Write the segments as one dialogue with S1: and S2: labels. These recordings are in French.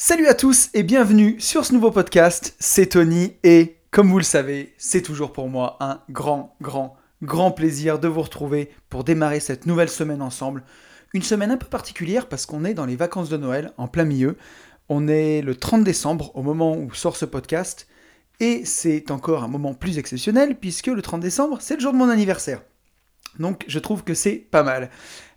S1: Salut à tous et bienvenue sur ce nouveau podcast, c'est Tony et comme vous le savez, c'est toujours pour moi un grand, grand, grand plaisir de vous retrouver pour démarrer cette nouvelle semaine ensemble. Une semaine un peu particulière parce qu'on est dans les vacances de Noël en plein milieu. On est le 30 décembre au moment où sort ce podcast et c'est encore un moment plus exceptionnel puisque le 30 décembre c'est le jour de mon anniversaire. Donc je trouve que c'est pas mal.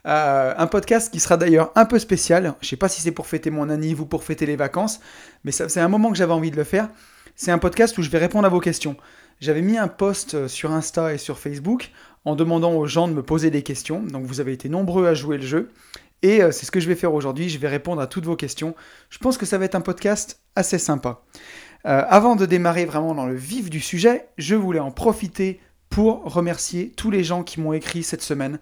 S1: Euh, un podcast qui sera d'ailleurs un peu spécial. Je sais pas si c'est pour fêter mon anniv ou pour fêter les vacances, mais c'est un moment que j'avais envie de le faire. C'est un podcast où je vais répondre à vos questions. J'avais mis un post euh, sur Insta et sur Facebook en demandant aux gens de me poser des questions. Donc vous avez été nombreux à jouer le jeu. Et euh, c'est ce que je vais faire aujourd'hui. Je vais répondre à toutes vos questions. Je pense que ça va être un podcast assez sympa. avant de démarrer vraiment dans le vif du sujet, je voulais en profiter pour remercier tous les gens qui m'ont écrit cette semaine.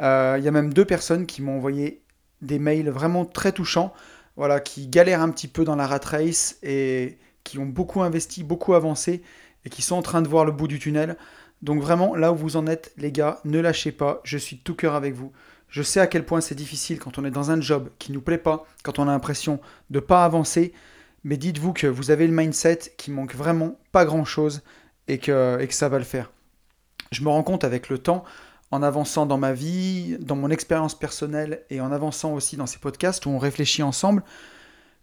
S1: Euh, il y a même deux personnes qui m'ont envoyé des mails vraiment très touchants, voilà, qui galèrent un petit peu dans la rat race et qui ont beaucoup investi, beaucoup avancé et qui sont en train de voir le bout du tunnel. Donc vraiment, là où vous en êtes, les gars, ne lâchez pas, je suis tout cœur avec vous. Je sais à quel point c'est difficile quand on est dans un job qui ne nous plaît pas, quand on a l'impression de ne pas avancer, mais dites-vous que vous avez le mindset qui manque vraiment pas grand-chose et que, et que ça va le faire. Je me rends compte avec le temps, en avançant dans ma vie, dans mon expérience personnelle et en avançant aussi dans ces podcasts où on réfléchit ensemble,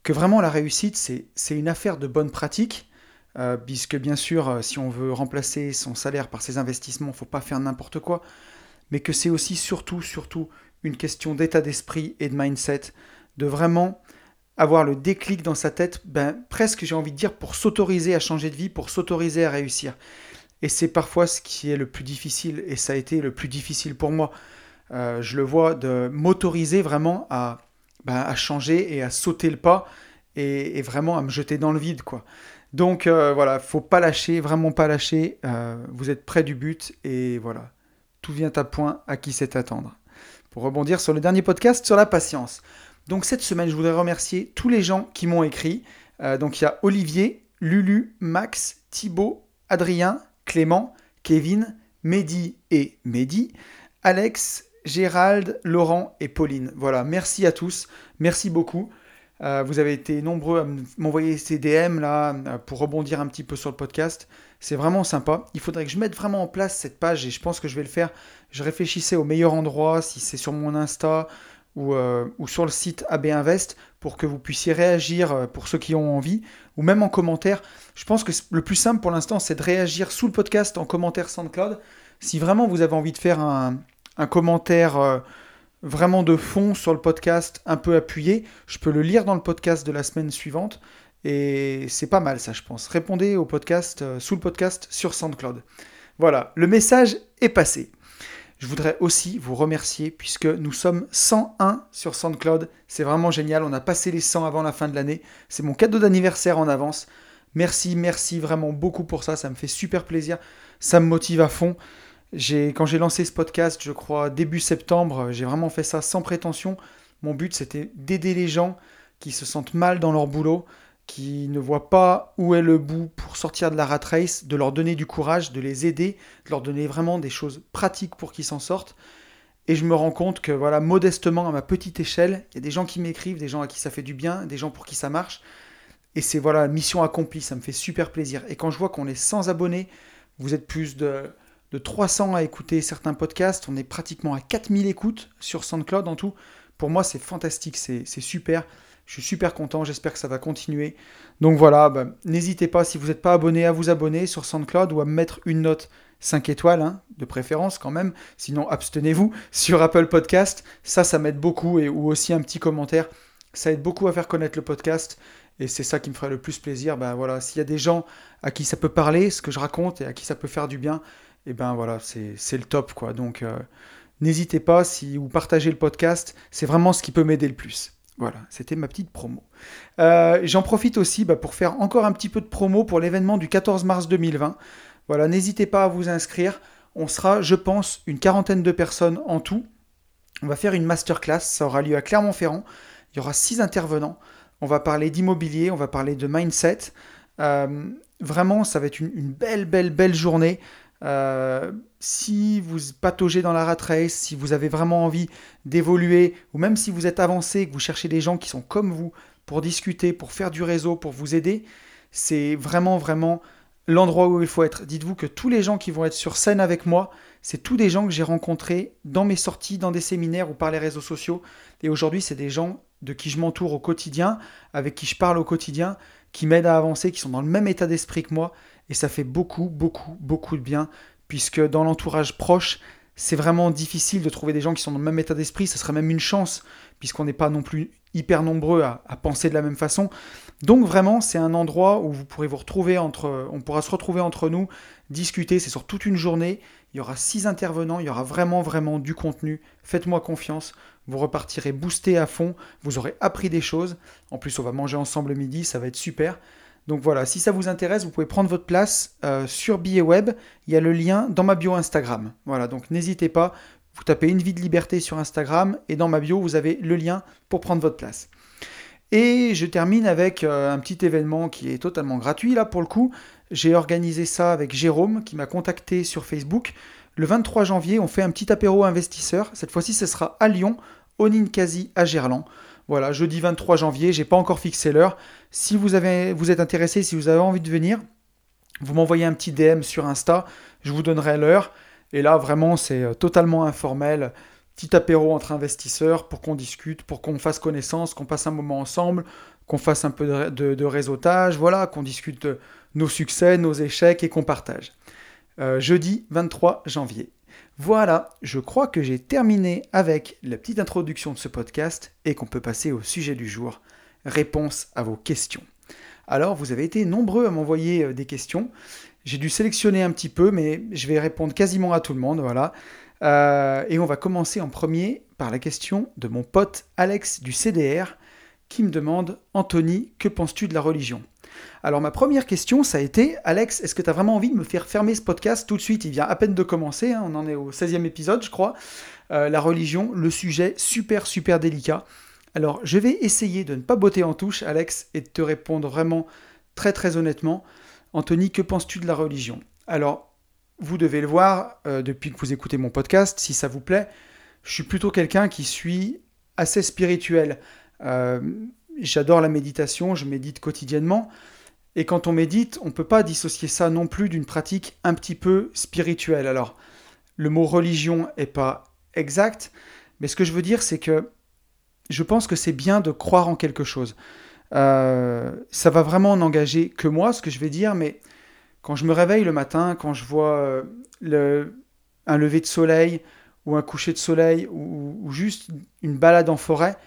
S1: que vraiment la réussite, c'est une affaire de bonne pratique, euh, puisque bien sûr, euh, si on veut remplacer son salaire par ses investissements, il ne faut pas faire n'importe quoi, mais que c'est aussi surtout, surtout une question d'état d'esprit et de mindset, de vraiment avoir le déclic dans sa tête, ben, presque j'ai envie de dire, pour s'autoriser à changer de vie, pour s'autoriser à réussir. Et c'est parfois ce qui est le plus difficile, et ça a été le plus difficile pour moi. Euh, je le vois de m'autoriser vraiment à, ben, changer et à sauter le pas et, vraiment à me jeter dans le vide. quoi. Donc euh, voilà, faut pas lâcher, vraiment pas lâcher. Euh, vous êtes près du but et voilà, tout vient à point à qui sait attendre. Pour rebondir sur le dernier podcast sur la patience. Donc cette semaine, je voudrais remercier tous les gens qui m'ont écrit. donc il y a Olivier, Lulu, Max, Thibaut, Adrien, Clément, Kevin, Mehdi et Mehdi, Alex, Gérald, Laurent et Pauline. Voilà, merci à tous, merci beaucoup. Euh, vous avez été nombreux à m'envoyer ces DM là euh, pour rebondir un petit peu sur le podcast. C'est vraiment sympa. Il faudrait que je mette vraiment en place cette page et je pense que je vais le faire. Je réfléchissais au meilleur endroit, si c'est sur mon Insta euh, ou, sur le site AB Invest pour que vous puissiez réagir euh, pour ceux qui ont envie, ou même en commentaire. Je pense que le plus simple pour l'instant, c'est de réagir sous le podcast en commentaire SoundCloud. Si vraiment vous avez envie de faire un, commentaire euh, vraiment de fond sur le podcast, un peu appuyé, je peux le lire dans le podcast de la semaine suivante. Et c'est pas mal ça, je pense. Répondez au podcast, sous le podcast sur SoundCloud. Voilà, le message est passé. Je voudrais aussi vous remercier puisque nous sommes 101 sur SoundCloud. C'est vraiment génial. On a passé les 100 avant la fin de l'année. C'est mon cadeau d'anniversaire en avance. Merci, merci vraiment beaucoup pour ça. Ça me fait super plaisir. Ça me motive à fond. Quand j'ai lancé ce podcast, je crois début septembre, j'ai vraiment fait ça sans prétention. Mon but, c'était d'aider les gens qui se sentent mal dans leur boulot, qui ne voient pas où est le bout pour sortir de la rat race, de leur donner du courage, de les aider, de leur donner vraiment des choses pratiques pour qu'ils s'en sortent. Et je me rends compte que voilà, modestement, à ma petite échelle, il y a des gens qui m'écrivent, des gens à qui ça fait du bien, des gens pour qui ça marche. Et c'est voilà, mission accomplie, ça me fait super plaisir. Et quand je vois qu'on est sans abonnés, vous êtes plus de, de 300 à écouter certains podcasts, on est pratiquement à 4000 écoutes sur SoundCloud en tout. Pour moi, c'est fantastique, c'est super. Je suis super content, j'espère que ça va continuer. Donc voilà, bah, n'hésitez pas, si vous n'êtes pas abonné, à vous abonner sur SoundCloud ou à mettre une note 5 étoiles, hein, de préférence quand même. Sinon, abstenez-vous sur Apple Podcast. Ça, ça m'aide beaucoup. Et, ou aussi un petit commentaire. Ça aide beaucoup à faire connaître le podcast. Et c'est ça qui me ferait le plus plaisir. Ben voilà, s'il y a des gens à qui ça peut parler, ce que je raconte, et à qui ça peut faire du bien, et ben voilà, c'est le top, quoi. Donc, euh, n'hésitez pas, si vous partagez le podcast, c'est vraiment ce qui peut m'aider le plus. Voilà, c'était ma petite promo. Euh, j'en profite aussi bah, pour faire encore un petit peu de promo pour l'événement du 14 mars 2020. Voilà, n'hésitez pas à vous inscrire. On sera, je pense, une quarantaine de personnes en tout. On va faire une masterclass, ça aura lieu à Clermont-Ferrand. Il y aura six intervenants. On va parler d'immobilier, on va parler de mindset. Euh, vraiment, ça va être une, une, belle, belle, belle journée. Euh, si vous pataugez dans la rat race, si vous avez vraiment envie d'évoluer, ou même si vous êtes avancé que vous cherchez des gens qui sont comme vous pour discuter, pour faire du réseau, pour vous aider, c'est vraiment, vraiment l'endroit où il faut être. Dites-vous que tous les gens qui vont être sur scène avec moi, c'est tous des gens que j'ai rencontrés dans mes sorties, dans des séminaires ou par les réseaux sociaux. Et aujourd'hui, c'est des gens de qui je m'entoure au quotidien, avec qui je parle au quotidien, qui m'aident à avancer, qui sont dans le même état d'esprit que moi. Et ça fait beaucoup, beaucoup, beaucoup de bien, puisque dans l'entourage proche, c'est vraiment difficile de trouver des gens qui sont dans le même état d'esprit. Ce serait même une chance, puisqu'on n'est pas non plus hyper nombreux à, penser de la même façon. Donc vraiment, c'est un endroit où vous pourrez vous retrouver entre, on pourra se retrouver entre nous, discuter. C'est sur toute une journée. Il y aura six intervenants. Il y aura vraiment, vraiment du contenu. Faites-moi confiance. Vous repartirez boosté à fond. Vous aurez appris des choses. En plus, on va manger ensemble le midi. Ça va être super. Donc voilà, si ça vous intéresse, vous pouvez prendre votre place euh, sur Billet Web. Il y a le lien dans ma bio Instagram. Voilà, donc n'hésitez pas. Vous tapez une vie de liberté sur Instagram et dans ma bio, vous avez le lien pour prendre votre place. Et je termine avec euh, un petit événement qui est totalement gratuit là pour le coup. J'ai organisé ça avec Jérôme qui m'a contacté sur Facebook. Le 23 janvier, on fait un petit apéro investisseur. Cette fois-ci, ce sera à Lyon, au Ninkasi à Gerland. Voilà, jeudi 23 janvier, j'ai pas encore fixé l'heure. Si vous, avez, vous êtes intéressé, si vous avez envie de venir, vous m'envoyez un petit DM sur Insta, je vous donnerai l'heure. Et là, vraiment, c'est euh, totalement informel. Petit apéro entre investisseurs pour qu'on discute, pour qu'on fasse connaissance, qu'on passe un moment ensemble, qu'on fasse un peu de, réseautage, voilà, qu'on discute de nos succès, nos échecs et qu'on partage. Euh, jeudi 23 janvier. Voilà, je crois que j'ai terminé avec la petite introduction de ce podcast et qu'on peut passer au sujet du jour, réponse à vos questions. Alors, vous avez été nombreux à m'envoyer euh, des questions. J'ai dû sélectionner un petit peu, mais je vais répondre quasiment à tout le monde, voilà. Euh, et on va commencer en premier par la question de mon pote Alex du CDR qui me demande Anthony, que penses-tu de la religion? Alors ma première question, ça a été, Alex, est-ce que tu as vraiment envie de me faire fermer ce podcast tout de suite? Il vient à peine de commencer, hein, on en est au 16e épisode, je crois. Euh, la religion, le sujet super, super délicat. Alors je vais essayer de ne pas botter en touche, Alex, et de te répondre vraiment très, très honnêtement. Anthony, que penses-tu de la religion? Alors, vous devez le voir euh, depuis que vous écoutez mon podcast, si ça vous plaît. Je suis plutôt quelqu'un qui suis assez spirituel. Euh, j'adore la méditation, je médite quotidiennement. Et quand on médite, on ne peut pas dissocier ça non plus d'une pratique un petit peu spirituelle. Alors, le mot religion n'est pas exact, mais ce que je veux dire, c'est que je pense que c'est bien de croire en quelque chose. Euh, ça va vraiment n'engager que moi, ce que je vais dire, mais quand je me réveille le matin, quand je vois euh, le, un lever de soleil ou un coucher de soleil ou juste une balade en forêt,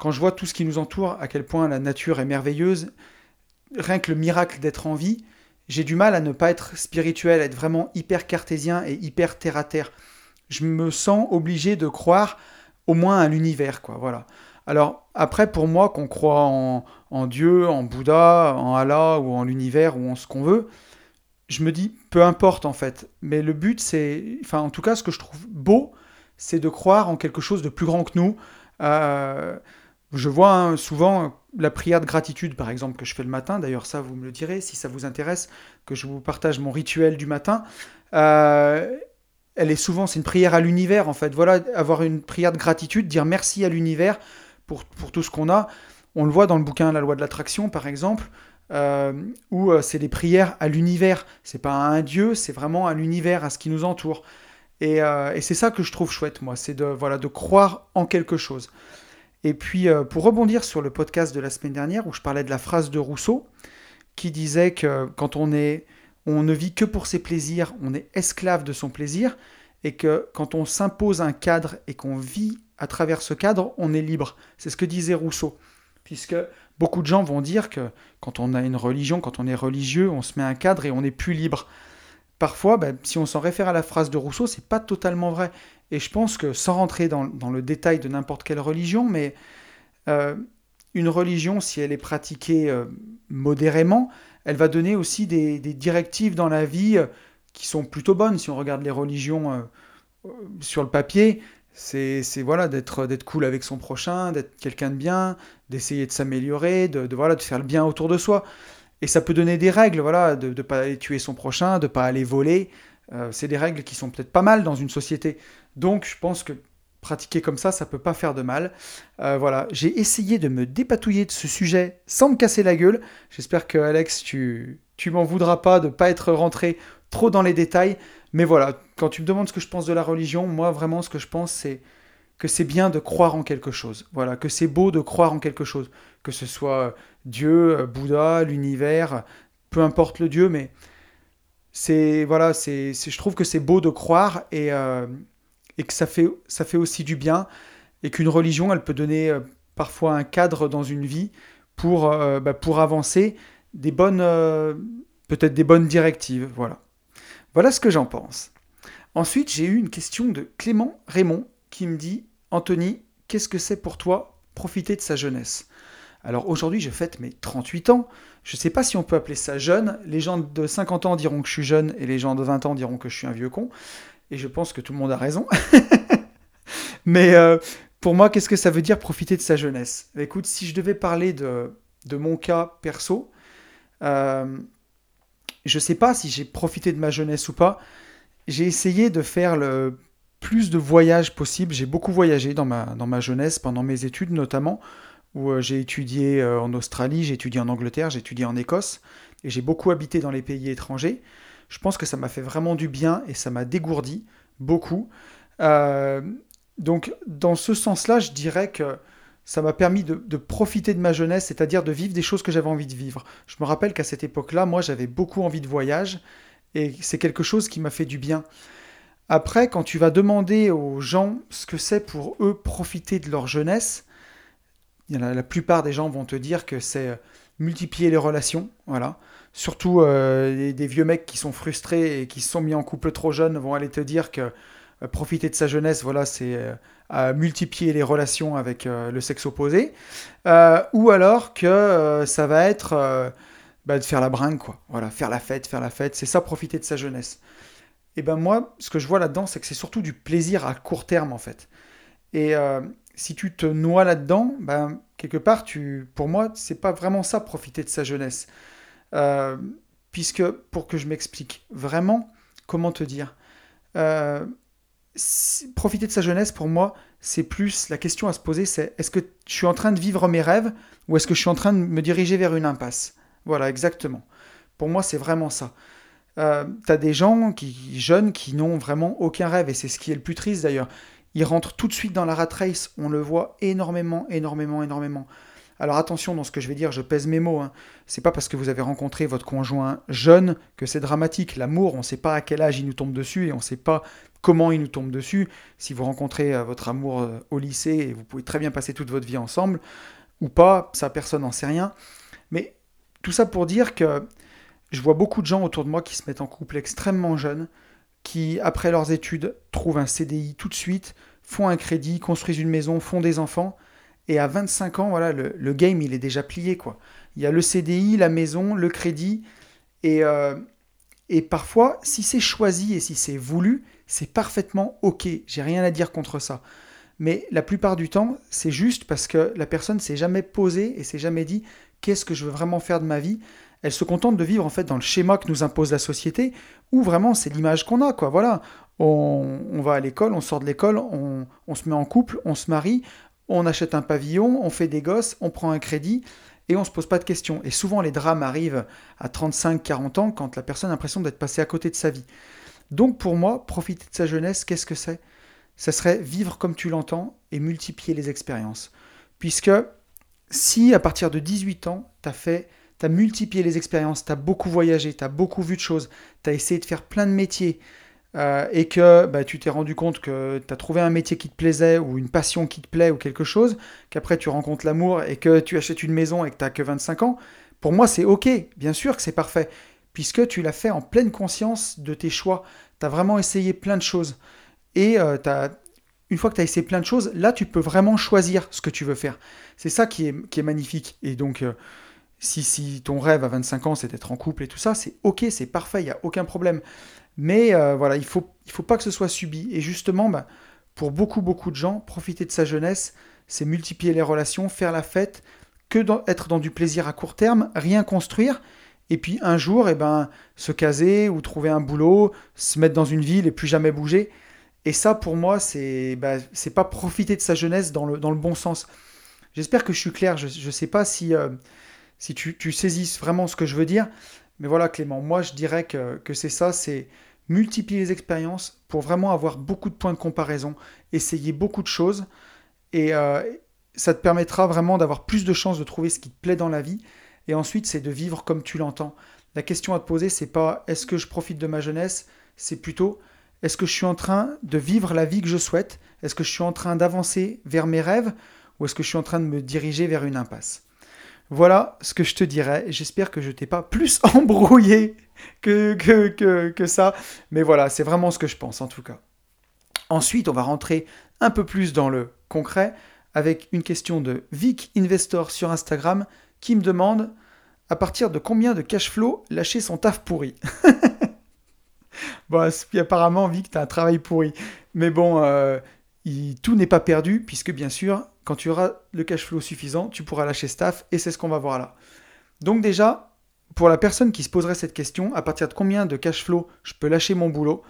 S1: quand je vois tout ce qui nous entoure, à quel point la nature est merveilleuse, rien que le miracle d'être en vie, j'ai du mal à ne pas être spirituel, à être vraiment hyper cartésien et hyper terre à terre. Je me sens obligé de croire au moins à l'univers, quoi. Voilà. Alors après, pour moi, qu'on croit en, Dieu, en Bouddha, en Allah ou en l'univers ou en ce qu'on veut, je me dis peu importe en fait. Mais le but, c'est, enfin en tout cas, ce que je trouve beau, c'est de croire en quelque chose de plus grand que nous. Euh, je vois hein, souvent la prière de gratitude, par exemple, que je fais le matin. D'ailleurs, ça, vous me le direz si ça vous intéresse, que je vous partage mon rituel du matin. Euh, elle est souvent, c'est une prière à l'univers, en fait. Voilà, avoir une prière de gratitude, dire merci à l'univers pour, tout ce qu'on a. On le voit dans le bouquin La loi de l'attraction, par exemple, euh, où euh, c'est des prières à l'univers. C'est pas à un dieu, c'est vraiment à l'univers, à ce qui nous entoure. Et, et c'est ça que je trouve chouette, moi, c'est de, voilà, de croire en quelque chose. Et puis, euh, pour rebondir sur le podcast de la semaine dernière où je parlais de la phrase de Rousseau, qui disait que quand on est, on ne vit que pour ses plaisirs, on est esclave de son plaisir, et que quand on s'impose un cadre et qu'on vit à travers ce cadre, on est libre. C'est ce que disait Rousseau. Puisque beaucoup de gens vont dire que quand on a une religion, quand on est religieux, on se met un cadre et on n'est plus libre. Parfois, ben, si on s'en réfère à la phrase de Rousseau, c'est pas totalement vrai. Et je pense que, sans rentrer dans, le détail de n'importe quelle religion, mais euh, une religion, si elle est pratiquée euh, modérément, elle va donner aussi des, directives dans la vie euh, qui sont plutôt bonnes. Si on regarde les religions sur le papier, c'est voilà d'être cool avec son prochain, d'être quelqu'un de bien, d'essayer de s'améliorer, de, voilà de faire le bien autour de soi. Et ça peut donner des règles, voilà, de ne pas aller tuer son prochain, de ne pas aller voler. c'est des règles qui sont peut-être pas mal dans une société. Donc je pense que pratiquer comme ça, ça peut pas faire de mal. Euh, voilà, j'ai essayé de me dépatouiller de ce sujet sans me casser la gueule. J'espère que Alex, tu, tu m'en voudras pas de pas être rentré trop dans les détails. Mais voilà, quand tu me demandes ce que je pense de la religion, moi vraiment ce que je pense c'est que c'est bien de croire en quelque chose. Voilà, que c'est beau de croire en quelque chose, que ce soit Dieu, Bouddha, l'univers, peu importe le Dieu, mais c'est voilà, c'est, je trouve que c'est beau de croire et, euh, et que ça fait, aussi du bien et qu'une religion, elle peut donner euh, parfois un cadre dans une vie pour, euh, bah, avancer des bonnes, peut-être des bonnes directives. Voilà. Voilà ce que j'en pense. Ensuite, j'ai eu une question de Clément Raymond qui me dit Anthony, qu'est-ce que c'est pour toi profiter de sa jeunesse? Alors aujourd'hui, je fête mes 38 ans. Je ne sais pas si on peut appeler ça jeune. Les gens de 50 ans diront que je suis jeune et les gens de 20 ans diront que je suis un vieux con. Et je pense que tout le monde a raison. Mais euh, pour moi, qu'est-ce que ça veut dire profiter de sa jeunesse? Écoute, si je devais parler de, de mon cas perso, euh, je ne sais pas si j'ai profité de ma jeunesse ou pas. J'ai essayé de faire le plus de voyages possible. J'ai beaucoup voyagé dans ma, jeunesse, pendant mes études notamment, où euh, j'ai étudié en Australie, j'ai étudié en Angleterre, j'ai étudié en Écosse, et j'ai beaucoup habité dans les pays étrangers. Je pense que ça m'a fait vraiment du bien et ça m'a dégourdi beaucoup. Euh, donc dans ce sens-là, je dirais que ça m'a permis de, profiter de ma jeunesse, c'est-à-dire de vivre des choses que j'avais envie de vivre. Je me rappelle qu'à cette époque-là, moi, j'avais beaucoup envie de voyage, et c'est quelque chose qui m'a fait du bien. Après, quand tu vas demander aux gens ce que c'est pour eux profiter de leur jeunesse, la plupart des gens vont te dire que c'est euh, multiplier les relations, voilà. Surtout euh, des, vieux mecs qui sont frustrés et qui se sont mis en couple trop jeunes vont aller te dire que euh, profiter de sa jeunesse, voilà, c'est multiplier les relations avec le sexe opposé. ou alors que ça va être bah, de faire la bringue, quoi. Voilà, faire la fête, faire la fête, c'est ça profiter de sa jeunesse. Et ben moi, ce que je vois là-dedans, c'est que c'est surtout du plaisir à court terme en fait. Et euh, si tu te noies là-dedans, ben quelque part, tu, pour moi, c'est pas vraiment ça profiter de sa jeunesse. Euh, puisque, pour que je m'explique vraiment, comment te dire, euh, profiter de sa jeunesse, pour moi, c'est plus la question à se poser, c'est est-ce que je suis en train de vivre mes rêves ou est-ce que je suis en train de me diriger vers une impasse? Voilà, exactement. Pour moi, c'est vraiment ça. Euh, t'as des gens qui, jeunes qui n'ont vraiment aucun rêve, et c'est ce qui est le plus triste d'ailleurs. Ils rentrent tout de suite dans la rat race, on le voit énormément, énormément, énormément. Alors attention dans ce que je vais dire, je pèse mes mots. Hein. C'est pas parce que vous avez rencontré votre conjoint jeune que c'est dramatique. L'amour, on ne sait pas à quel âge il nous tombe dessus et on ne sait pas comment il nous tombe dessus. Si vous rencontrez euh, votre amour euh, au lycée et vous pouvez très bien passer toute votre vie ensemble, ou pas, ça personne n'en sait rien. Mais tout ça pour dire que je vois beaucoup de gens autour de moi qui se mettent en couple extrêmement jeunes, qui, après leurs études, trouvent un CDI tout de suite, font un crédit, construisent une maison, font des enfants. Et à 25 ans, voilà, le, game, il est déjà plié. quoi. Il y a le CDI, la maison, le crédit. Et, euh, et parfois, si c'est choisi et si c'est voulu, c'est parfaitement OK. J'ai rien à dire contre ça. Mais la plupart du temps, c'est juste parce que la personne s'est jamais posée et s'est jamais dit qu'est-ce que je veux vraiment faire de ma vie? Elle se contente de vivre en fait dans le schéma que nous impose la société, où vraiment c'est l'image qu'on a. Voilà, on, va à l'école, on sort de l'école, on, se met en couple, on se marie, on achète un pavillon, on fait des gosses, on prend un crédit et on se pose pas de questions. Et souvent les drames arrivent à 35-40 ans quand la personne a l'impression d'être passée à côté de sa vie. Donc pour moi, profiter de sa jeunesse, qu'est-ce que c'est? Ça serait vivre comme tu l'entends et multiplier les expériences. Puisque si à partir de 18 ans, tu as fait tu as multiplié les expériences, tu as beaucoup voyagé, tu as beaucoup vu de choses, tu as essayé de faire plein de métiers, euh, et que bah, tu t'es rendu compte que tu as trouvé un métier qui te plaisait, ou une passion qui te plaît, ou quelque chose, qu'après tu rencontres l'amour, et que tu achètes une maison et que tu n'as que 25 ans, pour moi c'est ok, bien sûr que c'est parfait, puisque tu l'as fait en pleine conscience de tes choix, tu as vraiment essayé plein de choses. Et euh, une fois que tu as essayé plein de choses, là tu peux vraiment choisir ce que tu veux faire. C'est ça qui est, qui est magnifique. Et donc... Euh, si, ton rêve à 25 ans, c'est d'être en couple et tout ça, c'est ok, c'est parfait, il n'y a aucun problème. Mais euh, voilà, il ne faut, il faut pas que ce soit subi. Et justement, bah, pour beaucoup, beaucoup de gens, profiter de sa jeunesse, c'est multiplier les relations, faire la fête, que être dans du plaisir à court terme, rien construire, et puis un jour, eh ben, se caser ou trouver un boulot, se mettre dans une ville et plus jamais bouger. Et ça, pour moi, c'est bah, c'est pas profiter de sa jeunesse dans le, dans le bon sens. J'espère que je suis clair. Je ne sais pas si, euh, si tu, saisisses vraiment ce que je veux dire. Mais voilà, Clément, moi, je dirais que, que c'est ça. C'est multiplier les expériences pour vraiment avoir beaucoup de points de comparaison, essayer beaucoup de choses. Et euh, ça te permettra vraiment d'avoir plus de chances de trouver ce qui te plaît dans la vie. Et ensuite, c'est de vivre comme tu l'entends. La question à te poser, c'est pas est-ce que je profite de ma jeunesse, c'est plutôt est-ce que je suis en train de vivre la vie que je souhaite Est-ce que je suis en train d'avancer vers mes rêves ou est-ce que je suis en train de me diriger vers une impasse? Voilà ce que je te dirais. J'espère que je t'ai pas plus embrouillé que, que, que ça. Mais voilà, c'est vraiment ce que je pense en tout cas. Ensuite, on va rentrer un peu plus dans le concret avec une question de Vic Investor sur Instagram qui me demande à partir de combien de cash flow lâcher son taf pourri? Bon, apparemment, Vic, tu as un travail pourri. Mais bon, euh, tout n'est pas perdu, puisque bien sûr, quand tu auras le cash flow suffisant, tu pourras lâcher staff, et c'est ce qu'on va voir là. Donc déjà, pour la personne qui se poserait cette question, à partir de combien de cash flow je peux lâcher mon boulot,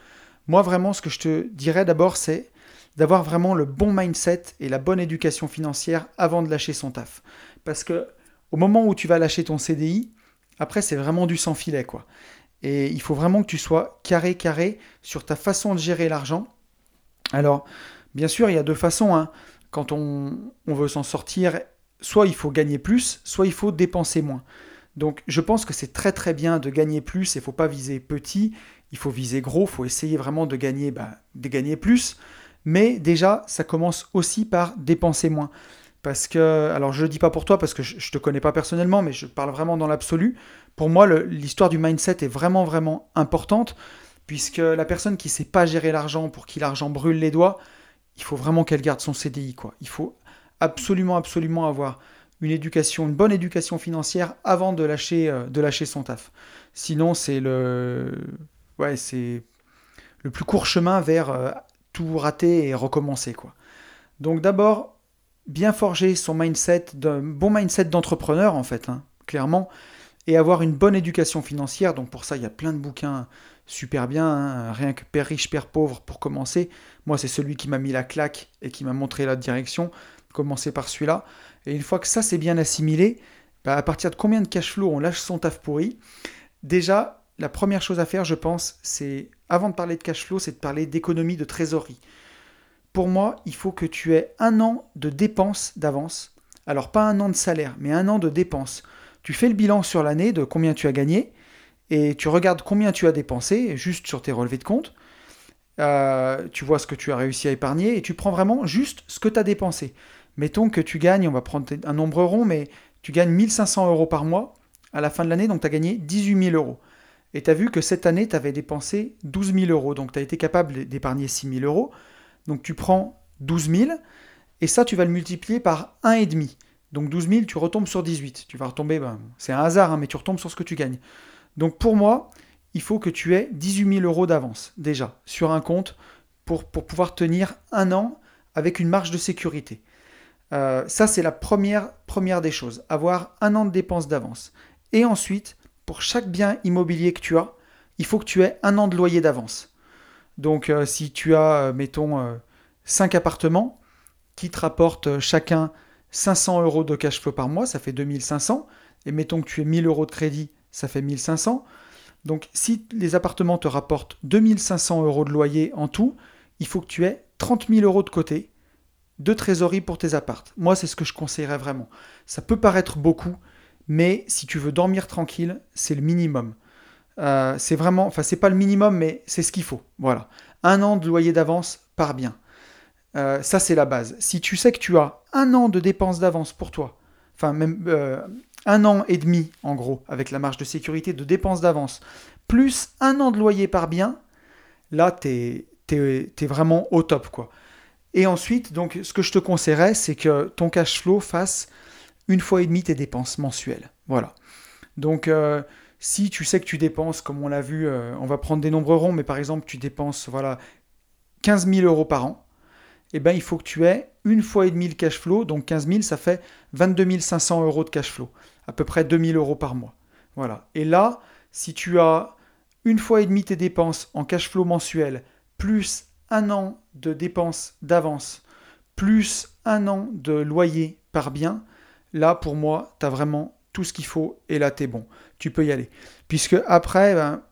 S1: moi vraiment, ce que je te dirais d'abord, c'est d'avoir vraiment le bon mindset et la bonne éducation financière avant de lâcher son taf. Parce que au moment où tu vas lâcher ton CDI, après c'est vraiment du sans filet quoi. Et il faut vraiment que tu sois carré carré sur ta façon de gérer l'argent. Alors, bien sûr, il y a deux façons. Hein. Quand on, veut s'en sortir, soit il faut gagner plus, soit il faut dépenser moins. Donc je pense que c'est très très bien de gagner plus, il ne faut pas viser petit, il faut viser gros, il faut essayer vraiment de gagner, bah, de gagner plus. Mais déjà, ça commence aussi par dépenser moins. Parce que, alors je ne dis pas pour toi parce que je ne te connais pas personnellement, mais je parle vraiment dans l'absolu. Pour moi, l'histoire du mindset est vraiment, vraiment importante, puisque la personne qui ne sait pas gérer l'argent, pour qui l'argent brûle les doigts, il faut vraiment qu'elle garde son CDI. Quoi. Il faut absolument, absolument avoir une éducation, une bonne éducation financière avant de lâcher, euh, de lâcher son taf. Sinon, c'est le, ouais, c'est le plus court chemin vers euh, tout rater et recommencer. Quoi. Donc d'abord, bien forger son mindset, d'un bon mindset d'entrepreneur en fait, hein, clairement, et avoir une bonne éducation financière. Donc pour ça, il y a plein de bouquins super bien, hein, rien que Père riche, Père pauvre pour commencer. Moi, c'est celui qui m'a mis la claque et qui m'a montré la direction. Commencer par celui-là. Et une fois que ça c'est bien assimilé, bah, à partir de combien de cash flow on lâche son taf pourri Déjà, la première chose à faire, je pense, c'est, avant de parler de cash flow, c'est de parler d'économie de trésorerie pour moi, il faut que tu aies un an de dépenses d'avance. Alors pas un an de salaire, mais un an de dépenses. Tu fais le bilan sur l'année de combien tu as gagné et tu regardes combien tu as dépensé juste sur tes relevés de compte. Euh, tu vois ce que tu as réussi à épargner et tu prends vraiment juste ce que tu as dépensé. Mettons que tu gagnes, on va prendre un nombre rond, mais tu gagnes 1500 euros par mois à la fin de l'année, donc tu as gagné 18 000 euros. Et tu as vu que cette année, tu avais dépensé 12 000 euros, donc tu as été capable d'épargner 6 000 euros. Donc tu prends 12 000 et ça, tu vas le multiplier par 1,5. Donc 12 000, tu retombes sur 18. Tu vas retomber, ben, c'est un hasard, hein, mais tu retombes sur ce que tu gagnes. Donc pour moi, il faut que tu aies 18 000 euros d'avance déjà sur un compte pour, pouvoir tenir un an avec une marge de sécurité. Euh, ça, c'est la première, première des choses, avoir un an de dépenses d'avance. Et ensuite, pour chaque bien immobilier que tu as, il faut que tu aies un an de loyer d'avance. Donc euh, si tu as, euh, mettons, 5 euh, appartements qui te rapportent chacun 500 euros de cash flow par mois, ça fait 2500. Et mettons que tu aies 1000 euros de crédit, ça fait 1500. Donc si les appartements te rapportent 2500 euros de loyer en tout, il faut que tu aies 30 000 euros de côté de trésorerie pour tes appartes. Moi, c'est ce que je conseillerais vraiment. Ça peut paraître beaucoup, mais si tu veux dormir tranquille, c'est le minimum. Euh, c'est vraiment, enfin c'est pas le minimum, mais c'est ce qu'il faut. Voilà. Un an de loyer d'avance part bien. Euh, ça c'est la base. Si tu sais que tu as un an de dépenses d'avance pour toi, enfin même euh, un an et demi en gros, avec la marge de sécurité de dépenses d'avance, plus un an de loyer par bien, là t'es es, vraiment au top quoi. Et ensuite, donc ce que je te conseillerais, c'est que ton cash flow fasse une fois et demi tes dépenses mensuelles. Voilà. Donc si tu sais que tu dépenses, comme on l'a vu, euh, on va prendre des nombres ronds, mais par exemple tu dépenses voilà, 15 000 euros par an, eh ben, il faut que tu aies une fois et demi le cash flow, donc 15 000, ça fait 22 500 euros de cash flow, à peu près 2 000 euros par mois. Voilà. Et là, si tu as une fois et demi tes dépenses en cash flow mensuel, plus un an de dépenses d'avance, plus un an de loyer par bien, là pour moi, tu as vraiment tout ce qu'il faut et là tu es bon. Tu peux y aller. Puisque après, ben,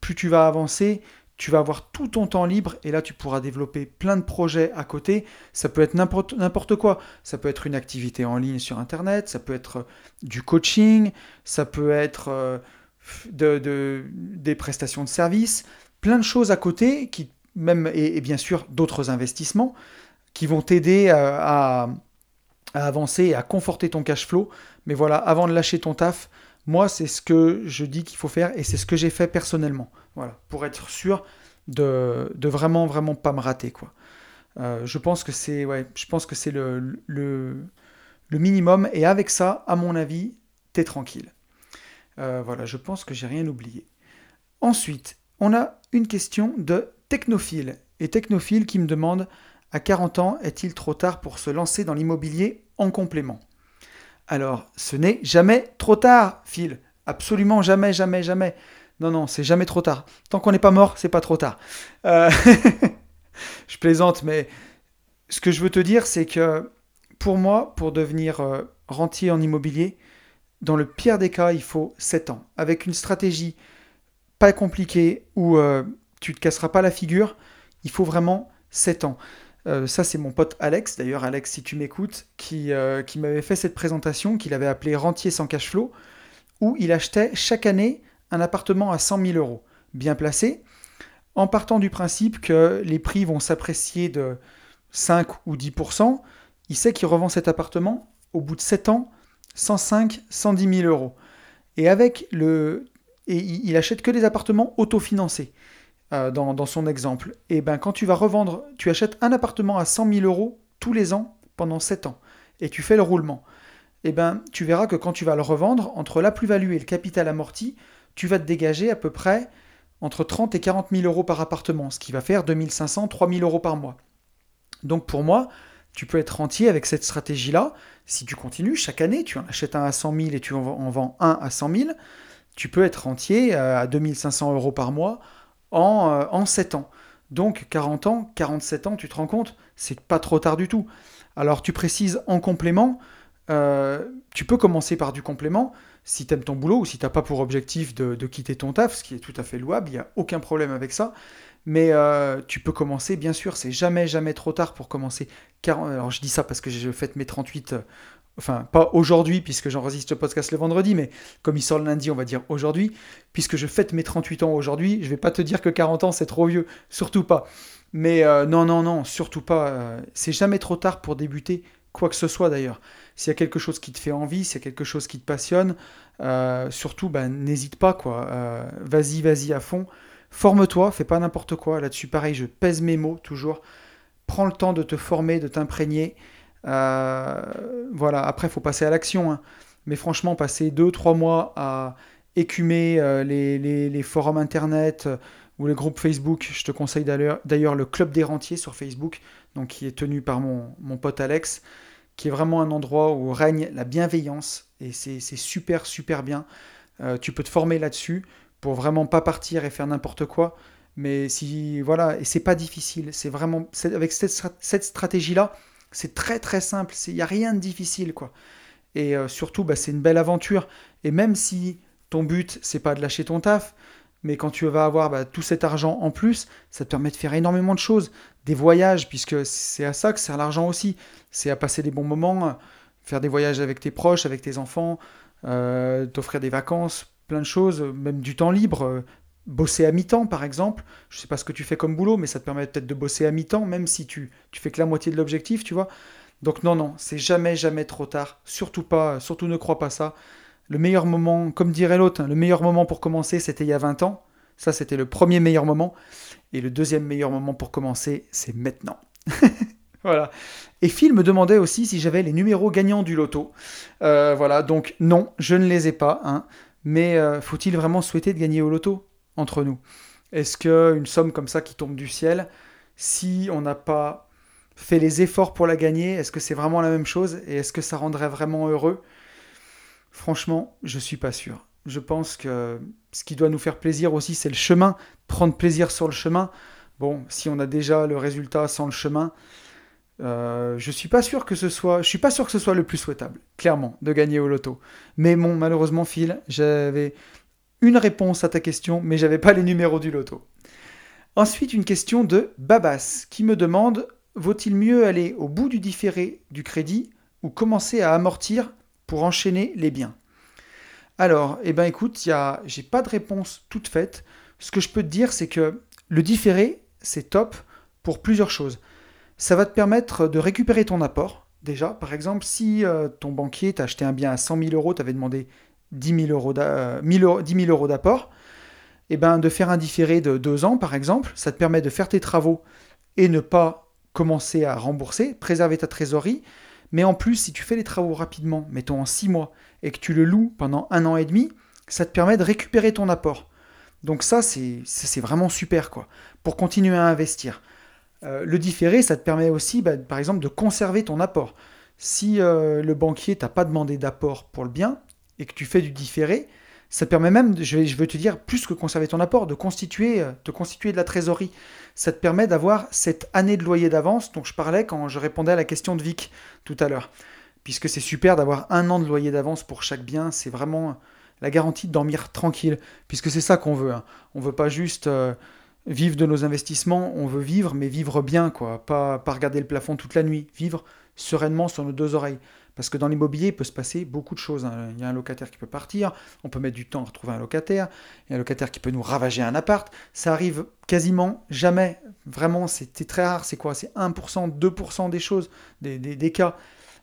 S1: plus tu vas avancer, tu vas avoir tout ton temps libre et là tu pourras développer plein de projets à côté. Ça peut être n'importe quoi. Ça peut être une activité en ligne sur Internet, ça peut être du coaching, ça peut être euh, de, des prestations de services, plein de choses à côté qui même et, bien sûr d'autres investissements qui vont t'aider à, à, avancer et à conforter ton cash flow. Mais voilà, avant de lâcher ton taf, moi c'est ce que je dis qu'il faut faire et c'est ce que j'ai fait personnellement. Voilà, pour être sûr de, vraiment, vraiment pas me rater, quoi. Euh, je pense que c'est le, minimum. Et avec ça, à mon avis, t'es tranquille. Euh, voilà, je pense que j'ai rien oublié. Ensuite, on a une question de Technophile. Et Technophile qui me demande à 40 ans, est-il trop tard pour se lancer dans l'immobilier en complément? Alors, ce n'est jamais trop tard, Phil. Absolument jamais, jamais, jamais. Non, non, c'est jamais trop tard. Tant qu'on n'est pas mort, c'est pas trop tard. Euh, je plaisante, mais ce que je veux te dire, c'est que pour moi, pour devenir euh, rentier en immobilier, dans le pire des cas, il faut 7 ans. Avec une stratégie pas compliquée où euh, tu te casseras pas la figure, il faut vraiment 7 ans. Ça, c'est mon pote Alex, d'ailleurs, Alex, si tu m'écoutes, qui, qui m'avait fait cette présentation, qu'il avait appelé Rentier sans cash flow, où il achetait chaque année un appartement à 100 000 euros, bien placé, en partant du principe que les prix vont s'apprécier de 5 ou 10%, il sait qu'il revend cet appartement au bout de 7 ans 105, 110 000 euros. Et avec le. Et il achète que des appartements autofinancés, euh, dans, son exemple. Et ben quand tu vas revendre, tu achètes un appartement à 100 000 euros tous les ans pendant 7 ans. Et tu fais le roulement. Et ben tu verras que quand tu vas le revendre, entre la plus-value et le capital amorti, tu vas te dégager à peu près entre 30 et 40 000 euros par appartement, ce qui va faire 2500, 3000 euros par mois. Donc pour moi, tu peux être rentier avec cette stratégie-là. Si tu continues, chaque année, tu en achètes un à 100 000 et tu en vends un à 100 000, tu peux être rentier euh, à 2500 euros par mois en, euh, en 7 ans. Donc 40 ans, 47 ans, tu te rends compte, c'est pas trop tard du tout. Alors tu précises en complément, euh, tu peux commencer par du complément, si tu aimes ton boulot ou si tu n'as pas pour objectif de, quitter ton taf, ce qui est tout à fait louable, il n'y a aucun problème avec ça. Mais euh, tu peux commencer, bien sûr, c'est jamais, jamais trop tard pour commencer. Alors je dis ça parce que je fête mes 38, euh, enfin pas aujourd'hui puisque j'enregistre le podcast le vendredi, mais comme il sort le lundi, on va dire aujourd'hui, puisque je fête mes 38 ans aujourd'hui, je vais pas te dire que 40 ans c'est trop vieux, surtout pas. Mais euh, non, non, non, surtout pas. c'est jamais trop tard pour débuter, quoi que ce soit d'ailleurs. S'il y a quelque chose qui te fait envie, s'il y a quelque chose qui te passionne, euh, surtout, ben, n'hésite pas, quoi. Euh, vas-y, vas-y à fond. Forme-toi, fais pas n'importe quoi. Là-dessus, pareil, je pèse mes mots toujours. Prends le temps de te former, de t'imprégner. Euh, voilà, après, il faut passer à l'action. Hein. Mais franchement, passer 2-3 mois à écumer les, forums internet ou les groupes Facebook, je te conseille d'ailleurs le Club des Rentiers sur Facebook, donc qui est tenu par mon, mon pote Alex qui est vraiment un endroit où règne la bienveillance, et c'est super, super bien. Euh, tu peux te former là-dessus pour vraiment pas partir et faire n'importe quoi. Mais si, voilà, et c'est pas difficile, c'est vraiment, avec cette, stratégie-là, c'est très très simple, il n'y a rien de difficile, quoi. Et euh, surtout, bah, c'est une belle aventure. Et même si ton but, c'est pas de lâcher ton taf, mais quand tu vas avoir bah, tout cet argent en plus, ça te permet de faire énormément de choses. Des voyages, puisque c'est à ça que sert l'argent aussi. C'est à passer des bons moments, faire des voyages avec tes proches, avec tes enfants, euh, t'offrir des vacances, plein de choses, même du temps libre. Bosser à mi-temps, par exemple. Je sais pas ce que tu fais comme boulot, mais ça te permet peut-être de bosser à mi-temps, même si tu, tu fais que la moitié de l'objectif, tu vois. Donc non, non, c'est jamais, jamais trop tard. Surtout pas, surtout ne crois pas ça. Le meilleur moment, comme dirait l'autre, hein, le meilleur moment pour commencer, c'était il y a 20 ans. Ça, c'était le premier meilleur moment. Et le deuxième meilleur moment pour commencer, c'est maintenant. voilà. Et Phil me demandait aussi si j'avais les numéros gagnants du loto. Euh, voilà, donc non, je ne les ai pas. Hein. Mais euh, faut-il vraiment souhaiter de gagner au loto? Entre nous Est-ce qu'une somme comme ça qui tombe du ciel, si on n'a pas fait les efforts pour la gagner, est-ce que c'est vraiment la même chose Et est-ce que ça rendrait vraiment heureux? Franchement, je suis pas sûr. Je pense que ce qui doit nous faire plaisir aussi, c'est le chemin, prendre plaisir sur le chemin. Bon, si on a déjà le résultat sans le chemin, euh, je suis pas sûr que ce soit, je suis pas sûr que ce soit le plus souhaitable, clairement, de gagner au loto. Mais bon, malheureusement, Phil, j'avais une réponse à ta question, mais j'avais pas les numéros du loto. Ensuite, une question de Babas qui me demande vaut-il mieux aller au bout du différé du crédit ou commencer à amortir pour enchaîner les biens? Alors, eh ben écoute, j'ai pas de réponse toute faite. Ce que je peux te dire, c'est que le différé, c'est top pour plusieurs choses. Ça va te permettre de récupérer ton apport. Déjà, par exemple, si euh, ton banquier t'a acheté un bien à 100 000 euros, tu avais demandé 10 000 euros d'apport, eh ben, de faire un différé de deux ans, par exemple, ça te permet de faire tes travaux et ne pas commencer à rembourser, préserver ta trésorerie. Mais en plus, si tu fais les travaux rapidement, mettons en six mois, et que tu le loues pendant un an et demi, ça te permet de récupérer ton apport. Donc ça, c'est vraiment super, quoi, pour continuer à investir. Euh, le différé, ça te permet aussi, bah, par exemple, de conserver ton apport. Si euh, le banquier t'a pas demandé d'apport pour le bien et que tu fais du différé, ça permet même, je vais, veux te dire, plus que conserver ton apport, de constituer, euh, de constituer de la trésorerie. Ça te permet d'avoir cette année de loyer d'avance dont je parlais quand je répondais à la question de Vic tout à l'heure. Puisque c'est super d'avoir un an de loyer d'avance pour chaque bien, c'est vraiment la garantie de dormir tranquille, puisque c'est ça qu'on veut. Hein. On veut pas juste vivre de nos investissements, on veut vivre, mais vivre bien, quoi. Pas, pas regarder le plafond toute la nuit. Vivre sereinement sur nos deux oreilles. Parce que dans l'immobilier, il peut se passer beaucoup de choses. Hein. Il y a un locataire qui peut partir, on peut mettre du temps à retrouver un locataire, il y a un locataire qui peut nous ravager un appart. Ça arrive quasiment jamais. Vraiment, c'est très rare. C'est quoi? C'est 1%, 2% des choses, des, des, cas.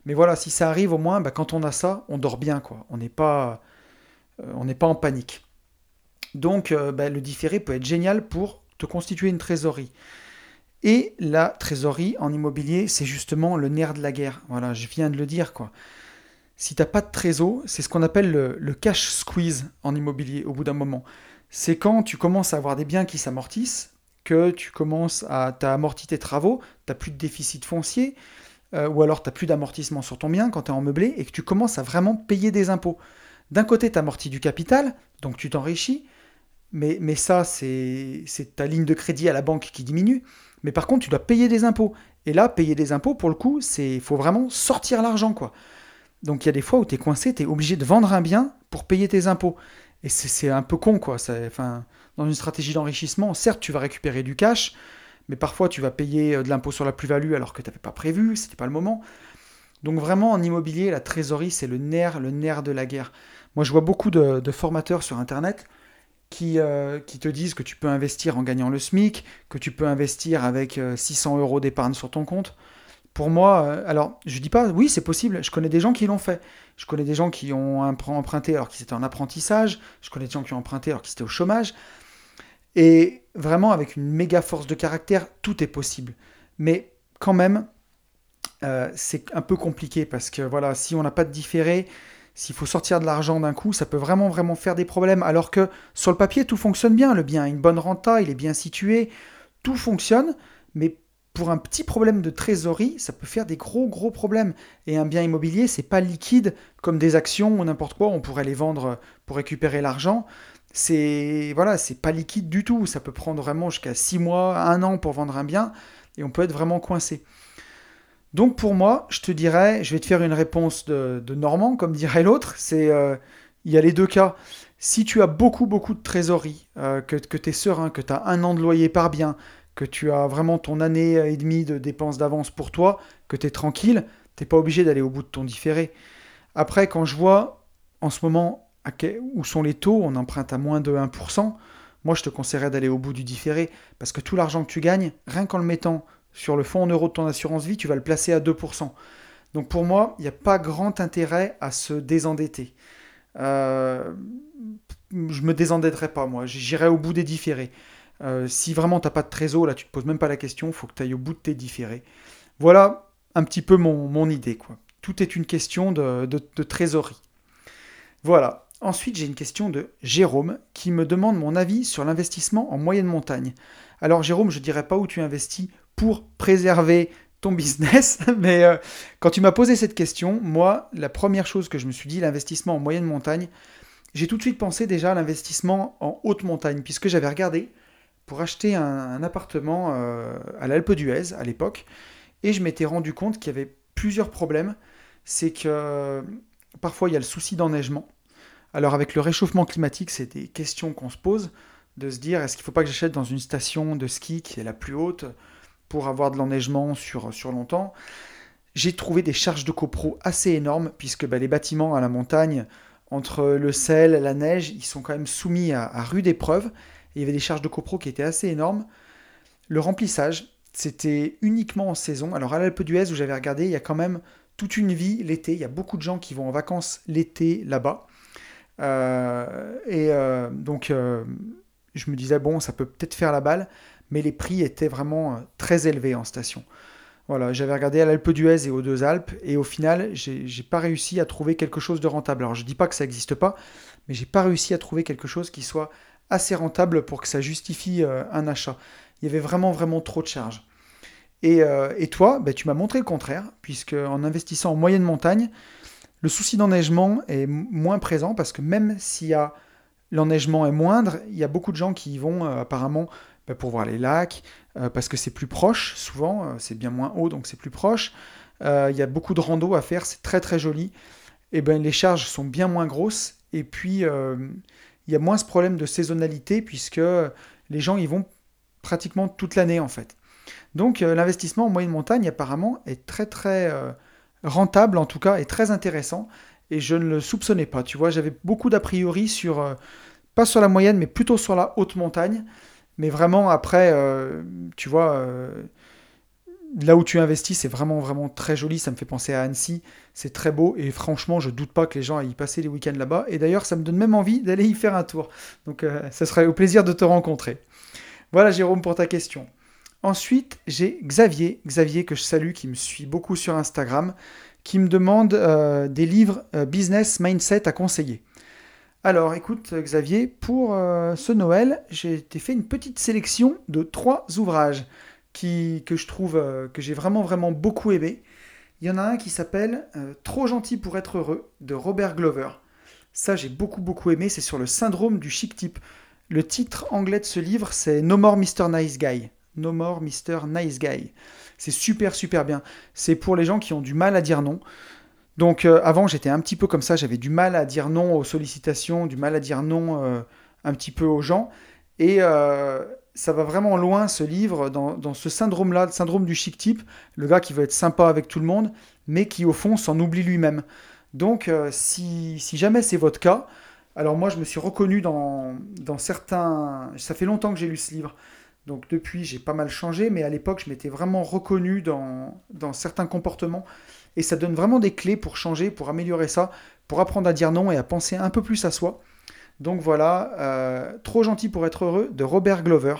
S1: Mais voilà, si ça arrive au moins, bah, quand on a ça, on dort bien. quoi. On n'est pas, euh, pas en panique. Donc euh, bah, le différé peut être génial pour te constituer une trésorerie. Et la trésorerie en immobilier, c'est justement le nerf de la guerre. Voilà, je viens de le dire, quoi. Si tu n'as pas de trésor, c'est ce qu'on appelle le, cash squeeze en immobilier au bout d'un moment. C'est quand tu commences à avoir des biens qui s'amortissent, que tu commences à amorti tes travaux, tu n'as plus de déficit foncier, euh, ou alors tu n'as plus d'amortissement sur ton bien quand tu es en meublé, et que tu commences à vraiment payer des impôts. D'un côté, tu amortis du capital, donc tu t'enrichis, mais, ça, c'est ta ligne de crédit à la banque qui diminue. Mais par contre, tu dois payer des impôts. Et là, payer des impôts, pour le coup, il faut vraiment sortir l'argent. quoi. Donc il y a des fois où tu es coincé, tu es obligé de vendre un bien pour payer tes impôts. Et c'est un peu con, quoi. Enfin, dans une stratégie d'enrichissement, certes, tu vas récupérer du cash, mais parfois tu vas payer euh, de l'impôt sur la plus-value alors que tu n'avais pas prévu, c'était pas le moment. Donc vraiment, en immobilier, la trésorerie, c'est le nerf, le nerf de la guerre. Moi, je vois beaucoup de formateurs sur Internet qui, euh, qui, te disent que tu peux investir en gagnant le SMIC, que tu peux investir avec 600 euh, euros d'épargne sur ton compte. Pour moi, euh, alors je dis pas, oui, c'est possible. Je connais des gens qui l'ont fait. Je connais des gens qui ont emprunté alors qu'ils étaient en apprentissage. Je connais des gens qui ont emprunté alors qu'ils étaient au chômage. Et vraiment, avec une méga force de caractère, tout est possible. Mais quand même, c'est un peu compliqué parce que voilà, si on n'a pas de différé, s'il faut sortir de l'argent d'un coup, ça peut vraiment vraiment faire des problèmes. Alors que sur le papier, tout fonctionne bien. Le bien a une bonne renta, il est bien situé, tout fonctionne. Mais pour un petit problème de trésorerie, ça peut faire des gros gros problèmes. Et un bien immobilier, c'est pas liquide comme des actions ou n'importe quoi. On pourrait les vendre pour récupérer l'argent. C'est voilà, c'est pas liquide du tout. Ça peut prendre vraiment jusqu'à 6 mois, 1 an pour vendre un bien, et on peut être vraiment coincé. Donc pour moi, je te dirais, je vais te faire une réponse de, Normand, comme dirait l'autre, c'est euh, il y a les deux cas. Si tu as beaucoup beaucoup de trésorerie, euh, que, tu es serein, que tu as un an de loyer par bien, que tu as vraiment ton année et demie de dépenses d'avance pour toi, que tu es tranquille, t'es pas obligé d'aller au bout de ton différé. Après, quand je vois en ce moment où sont les taux, on emprunte à moins de 1%, moi je te conseillerais d'aller au bout du différé, parce que tout l'argent que tu gagnes, rien qu'en le mettant sur le fonds en euros de ton assurance vie, tu vas le placer à 2%. Donc pour moi, il n'y a pas grand intérêt à se désendetter. Euh, je me désendetterai pas, moi. J'irai au bout des différés. Euh, si vraiment tu n'as pas de trésor, là, tu te poses même pas la question, il faut que tu ailles au bout de tes différés. Voilà un petit peu mon, idée. Tout est une question de, de trésorerie. Voilà. Ensuite, j'ai une question de Jérôme qui me demande mon avis sur l'investissement en moyenne montagne. Alors Jérôme, je ne dirais pas où tu investis pour préserver ton business. Mais euh, quand tu m'as posé cette question, moi, la première chose que je me suis dit, l'investissement en moyenne montagne, j'ai tout de suite pensé déjà à l'investissement en haute montagne, puisque j'avais regardé pour acheter un, appartement euh, à l'Alpe d'Huez à l'époque. Et je m'étais rendu compte qu'il y avait plusieurs problèmes. C'est que parfois il y a le souci d'enneigement. Alors avec le réchauffement climatique, c'est des questions qu'on se pose, de se dire est-ce qu'il ne faut pas que j'achète dans une station de ski qui est la plus haute? Pour avoir de l'enneigement sur, sur longtemps J'ai trouvé des charges de copro assez énormes, puisque bah, les bâtiments à la montagne, entre le sel, la neige, ils sont quand même soumis à, rude épreuve. il y avait des charges de copro qui étaient assez énormes. Le remplissage, c'était uniquement en saison. Alors à l'Alpe d'Huez, où j'avais regardé, il y a quand même toute une vie l'été. Il y a beaucoup de gens qui vont en vacances l'été là-bas. Euh, et euh, donc, euh, je me disais, bon, ça peut peut-être faire la balle, mais les prix étaient vraiment très élevés en station. Voilà, j'avais regardé à l'Alpe d'Huez et aux deux Alpes, et au final, j'ai pas réussi à trouver quelque chose de rentable. Alors, je dis pas que ça n'existe pas, mais j'ai pas réussi à trouver quelque chose qui soit assez rentable pour que ça justifie un achat. Il y avait vraiment, vraiment trop de charges. Et, toi, ben, tu m'as montré le contraire, puisque en investissant en moyenne montagne, le souci d'enneigement est moins présent parce que même a l'enneigement est moindre, il y a beaucoup de gens qui y vont euh, apparemment pour voir les lacs, euh, parce que c'est plus proche, souvent, euh, c'est bien moins haut, donc c'est plus proche. il y a beaucoup de rando à faire, c'est très très joli. Et ben les charges sont bien moins grosses, et puis il y a moins ce problème de saisonnalité, puisque les gens y vont pratiquement toute l'année en fait. Donc l'investissement en moyenne montagne apparemment est très très rentable en tout cas et très intéressant. Et je ne le soupçonnais pas. Tu vois, j'avais beaucoup d'a priori sur, euh, pas sur la moyenne, mais plutôt sur la haute montagne. Mais vraiment, après, euh, tu vois, euh, là où tu investis, c'est vraiment, vraiment très joli. Ça me fait penser à Annecy. C'est très beau. Et franchement, je doute pas que les gens aillent y passer les week-ends là-bas. Et d'ailleurs, ça me donne même envie d'aller y faire un tour. Donc, ça serait au plaisir de te rencontrer. Voilà, Jérôme, pour ta question. Ensuite, j'ai Xavier, Xavier que je salue, qui me suit beaucoup sur Instagram, qui me demande euh, des livres euh, business mindset à conseiller. Alors, écoute, Xavier, pour euh, ce Noël, j'ai fait une petite sélection de trois ouvrages qui, que je trouve que j'ai vraiment vraiment beaucoup aimé. Il y en a un qui s'appelle Trop gentil pour être heureux de Robert Glover. Ça, j'ai beaucoup beaucoup aimé. C'est sur le syndrome du chic type. Le titre anglais de ce livre, c'est No More Mr. Nice Guy. No More Mr. Nice Guy. C'est super super bien. C'est pour les gens qui ont du mal à dire non. Donc euh, avant j'étais un petit peu comme ça, j'avais du mal à dire non aux sollicitations, du mal à dire non euh, un petit peu aux gens. Et euh, ça va vraiment loin ce livre dans, ce syndrome-là, le syndrome du chic type, le gars qui veut être sympa avec tout le monde, mais qui au fond s'en oublie lui-même. Donc si, jamais c'est votre cas, alors moi je me suis reconnu dans, dans certains... Ça fait longtemps que j'ai lu ce livre. Donc depuis, j'ai pas mal changé, mais à l'époque, je m'étais vraiment reconnu dans, certains comportements. Et ça donne vraiment des clés pour changer, pour améliorer ça, pour apprendre à dire non et à penser un peu plus à soi. Donc voilà, euh, Trop gentil pour être heureux de Robert Glover.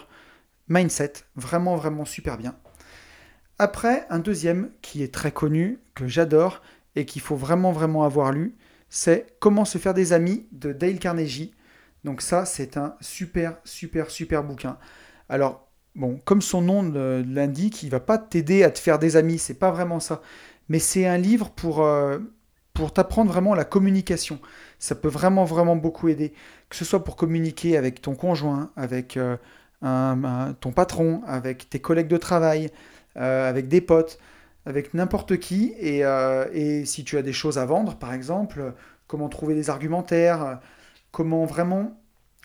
S1: Mindset, vraiment vraiment super bien. Après, un deuxième qui est très connu, que j'adore et qu'il faut vraiment vraiment avoir lu, c'est Comment se faire des amis de Dale Carnegie. Donc ça, c'est un super super super bouquin. Alors, bon, comme son nom l'indique, il va pas t'aider à te faire des amis, c'est pas vraiment ça. Mais c'est un livre pour, euh, pour t'apprendre vraiment la communication. Ça peut vraiment, vraiment beaucoup aider. Que ce soit pour communiquer avec ton conjoint, avec euh, ton patron, avec tes collègues de travail, euh, avec des potes, avec n'importe qui. Et, et, si tu as des choses à vendre, par exemple, comment trouver des argumentaires, comment vraiment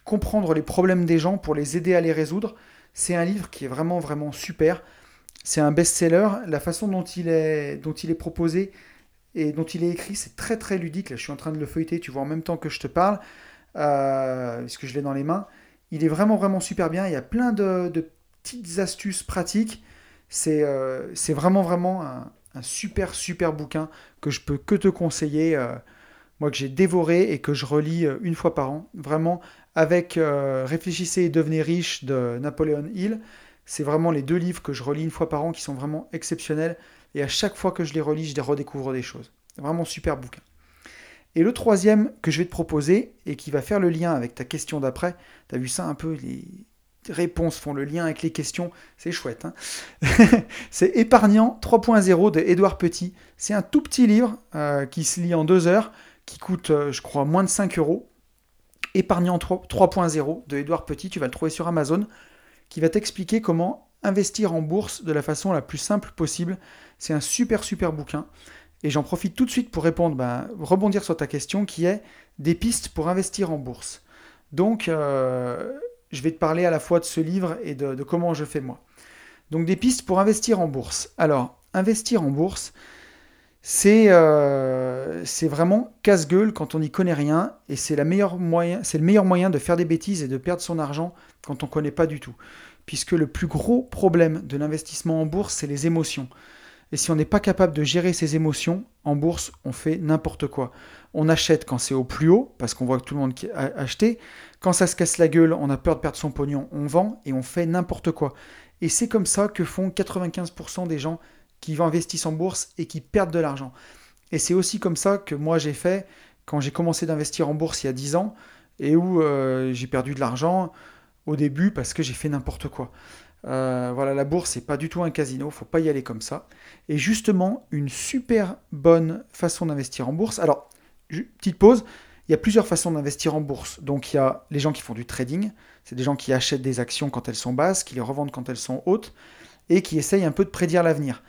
S1: comprendre les problèmes des gens pour les aider à les résoudre. C'est un livre qui est vraiment, vraiment super. C'est un best-seller. La façon dont il est, proposé et dont il est écrit, c'est très, très ludique. Là, je suis en train de le feuilleter, tu vois, en même temps que je te parle, euh, puisque je l'ai dans les mains. Il est vraiment, vraiment super bien. Il y a plein de, petites astuces pratiques. C'est euh, vraiment, vraiment un, super, super bouquin que je peux que te conseiller. Euh, moi, que j'ai dévoré et que je relis euh, une fois par an. Vraiment, avec Réfléchissez et devenez riche de Napoléon Hill. C'est vraiment les deux livres que je relis une fois par an qui sont vraiment exceptionnels. Et à chaque fois que je les relis, je les redécouvre des choses. Vraiment super bouquin. Et le troisième que je vais te proposer, et qui va faire le lien avec ta question d'après, tu as vu ça un peu, les réponses font le lien avec les questions, c'est chouette. Hein c'est Épargnant 3.0 de Édouard Petit. C'est un tout petit livre euh, qui se lit en deux heures, qui coûte, euh, je crois, moins de 5 euros. Épargnant 3.0 de Édouard Petit, tu vas le trouver sur Amazon qui va t'expliquer comment investir en bourse de la façon la plus simple possible. C'est un super super bouquin. Et j'en profite tout de suite pour répondre, ben, rebondir sur ta question qui est des pistes pour investir en bourse. Donc, euh, je vais te parler à la fois de ce livre et de, comment je fais moi. Donc, des pistes pour investir en bourse. Alors, investir en bourse, c'est euh, vraiment casse-gueule quand on n'y connaît rien et c'est le meilleur moyen de faire des bêtises et de perdre son argent quand on ne connaît pas du tout. Puisque le plus gros problème de l'investissement en bourse, c'est les émotions. Et si on n'est pas capable de gérer ses émotions, en bourse, on fait n'importe quoi. On achète quand c'est au plus haut, parce qu'on voit que tout le monde a acheté. Quand ça se casse la gueule, on a peur de perdre son pognon, on vend et on fait n'importe quoi. Et c'est comme ça que font 95% des gens qui investissent en bourse et qui perdent de l'argent. Et c'est aussi comme ça que moi j'ai fait quand j'ai commencé d'investir en bourse il y a 10 ans et où euh, j'ai perdu de l'argent au début parce que j'ai fait n'importe quoi. Euh, voilà, la bourse, c'est pas du tout un casino, faut pas y aller comme ça. Et justement, une super bonne façon d'investir en bourse. Alors, petite pause, il y a plusieurs façons d'investir en bourse. Donc, il y a les gens qui font du trading, c'est des gens qui achètent des actions quand elles sont basses, qui les revendent quand elles sont hautes, et qui essayent un peu de prédire l'avenir.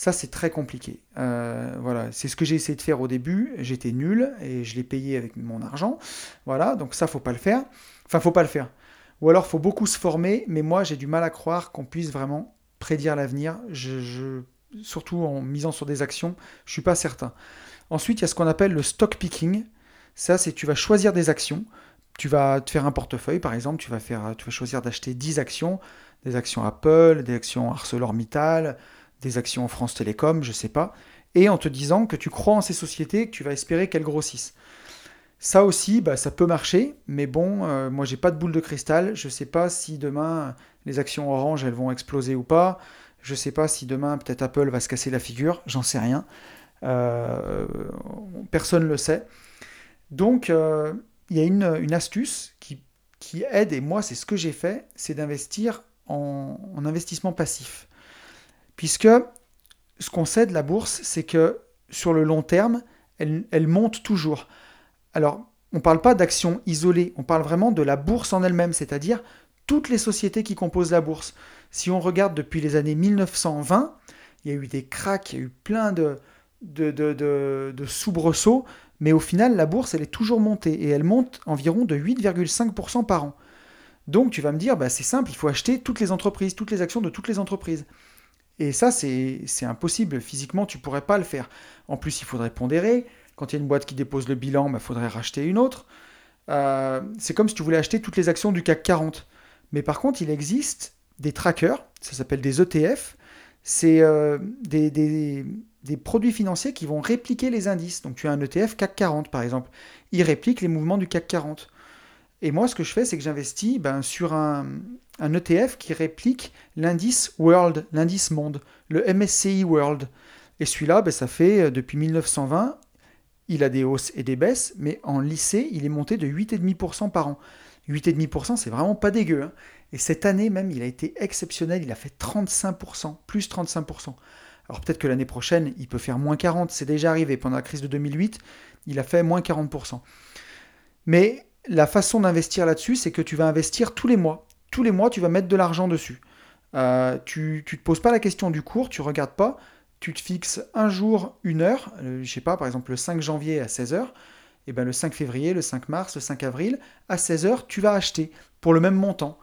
S1: Ça, c'est très compliqué. Euh, voilà, c'est ce que j'ai essayé de faire au début. J'étais nul et je l'ai payé avec mon argent. Voilà, donc ça, faut pas le faire. Enfin, faut pas le faire. Ou alors, faut beaucoup se former, mais moi, j'ai du mal à croire qu'on puisse vraiment prédire l'avenir. Surtout en misant sur des actions, je suis pas certain. Ensuite, il y a ce qu'on appelle le stock picking. Ça, c'est tu vas choisir des actions. Tu vas te faire un portefeuille, par exemple, tu vas, faire, tu vas choisir d'acheter 10 actions, des actions Apple, des actions ArcelorMittal, des actions France Télécom, je sais pas, et en te disant que tu crois en ces sociétés, que tu vas espérer qu'elles grossissent. Ça aussi, bah, ça peut marcher, mais bon, euh, moi j'ai pas de boule de cristal, je sais pas si demain les actions Orange elles vont exploser ou pas, je sais pas si demain peut-être Apple va se casser la figure, j'en sais rien, euh, personne ne le sait. Donc euh, il y a une, astuce qui, aide, et moi c'est ce que j'ai fait, c'est d'investir en, investissement passif. Puisque ce qu'on sait de la bourse, c'est que sur le long terme, elle monte toujours. Alors, on ne parle pas d'actions isolées, on parle vraiment de la bourse en elle-même, c'est-à-dire toutes les sociétés qui composent la bourse. Si on regarde depuis les années 1920, il y a eu des cracks, il y a eu plein de, soubresauts, mais au final, la bourse, elle est toujours montée, et elle monte environ de 8,5% par an. Donc tu vas me dire, bah, c'est simple, il faut acheter toutes les entreprises, toutes les actions de toutes les entreprises. Et ça, c'est impossible. Physiquement, tu pourrais pas le faire. En plus, il faudrait pondérer. Quand il y a une boîte qui dépose le bilan, il bah, faudrait racheter une autre. Euh, c'est comme si tu voulais acheter toutes les actions du CAC 40. Mais par contre, il existe des trackers, ça s'appelle des ETF. C'est euh, des, des, produits financiers qui vont répliquer les indices. Donc tu as un ETF CAC 40 par exemple. Il réplique les mouvements du CAC 40. Et moi, ce que je fais, c'est que j'investis ben, sur un, un, ETF qui réplique l'indice World, l'indice monde, le MSCI World. Et celui-là, ben, ça fait euh, depuis 1920, il a des hausses et des baisses, mais en lycée, il est monté de 8,5% par an. 8,5%, c'est vraiment pas dégueu. Hein. Et cette année même, il a été exceptionnel, il a fait 35%, plus 35%. Alors peut-être que l'année prochaine, il peut faire moins 40, c'est déjà arrivé. Pendant la crise de 2008, il a fait moins 40%. Mais la façon d'investir là-dessus, c'est que tu vas investir tous les mois. Tous les mois, tu vas mettre de l'argent dessus. Euh, tu ne te poses pas la question du cours, tu regardes pas tu te fixes un jour, une heure, euh, je sais pas, par exemple le 5 janvier à 16h, et ben le 5 février, le 5 mars, le 5 avril, à 16h, tu vas acheter pour le même montant.